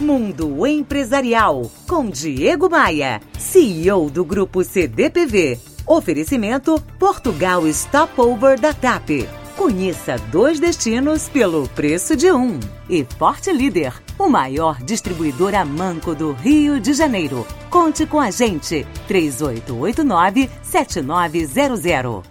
Mundo Empresarial com Diego Maia, CEO do Grupo CDPV. Oferecimento Portugal Stopover da TAP. Conheça dois destinos pelo preço de um. E Forte Líder, o maior distribuidor a manco do Rio de Janeiro. Conte com a gente. 3889-7900.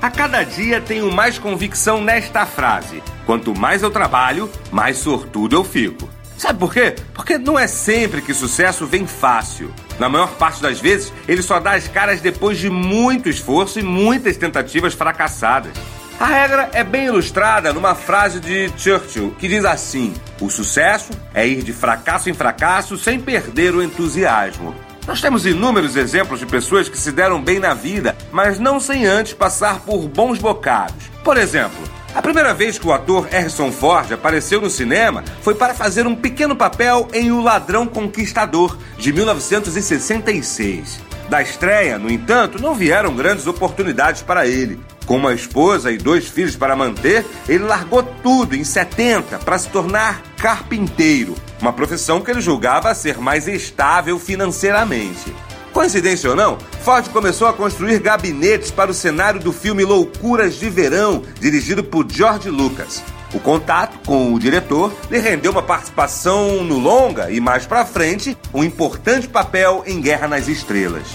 A cada dia tenho mais convicção nesta frase: quanto mais eu trabalho, mais sortudo eu fico. Sabe por quê? Porque não é sempre que sucesso vem fácil. Na maior parte das vezes, ele só dá as caras depois de muito esforço e muitas tentativas fracassadas. A regra é bem ilustrada numa frase de Churchill que diz assim: O sucesso é ir de fracasso em fracasso sem perder o entusiasmo. Nós temos inúmeros exemplos de pessoas que se deram bem na vida, mas não sem antes passar por bons bocados. Por exemplo, a primeira vez que o ator Harrison Ford apareceu no cinema foi para fazer um pequeno papel em O Ladrão Conquistador, de 1966. Da estreia, no entanto, não vieram grandes oportunidades para ele. Com uma esposa e dois filhos para manter, ele largou tudo em 70 para se tornar carpinteiro, uma profissão que ele julgava ser mais estável financeiramente. Coincidência ou não, Ford começou a construir gabinetes para o cenário do filme Loucuras de Verão, dirigido por George Lucas. O contato com o diretor lhe rendeu uma participação no longa e mais para frente um importante papel em Guerra nas Estrelas.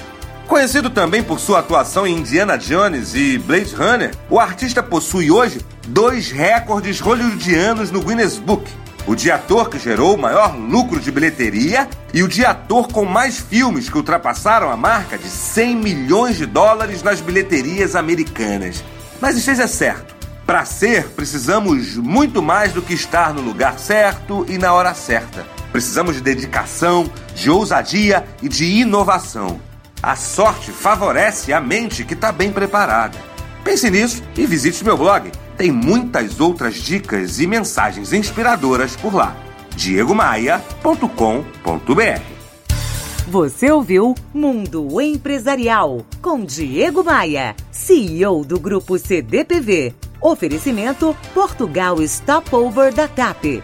Conhecido também por sua atuação em Indiana Jones e Blade Runner, o artista possui hoje dois recordes hollywoodianos no Guinness Book. O de ator que gerou o maior lucro de bilheteria e o de ator com mais filmes que ultrapassaram a marca de 100 milhões de dólares nas bilheterias americanas. Mas esteja certo, para ser, precisamos muito mais do que estar no lugar certo e na hora certa. Precisamos de dedicação, de ousadia e de inovação. A sorte favorece a mente que está bem preparada. Pense nisso e visite meu blog. Tem muitas outras dicas e mensagens inspiradoras por lá. diegomaia.com.br Você ouviu Mundo Empresarial com Diego Maia, CEO do Grupo CDPV. Oferecimento Portugal Stopover da TAP.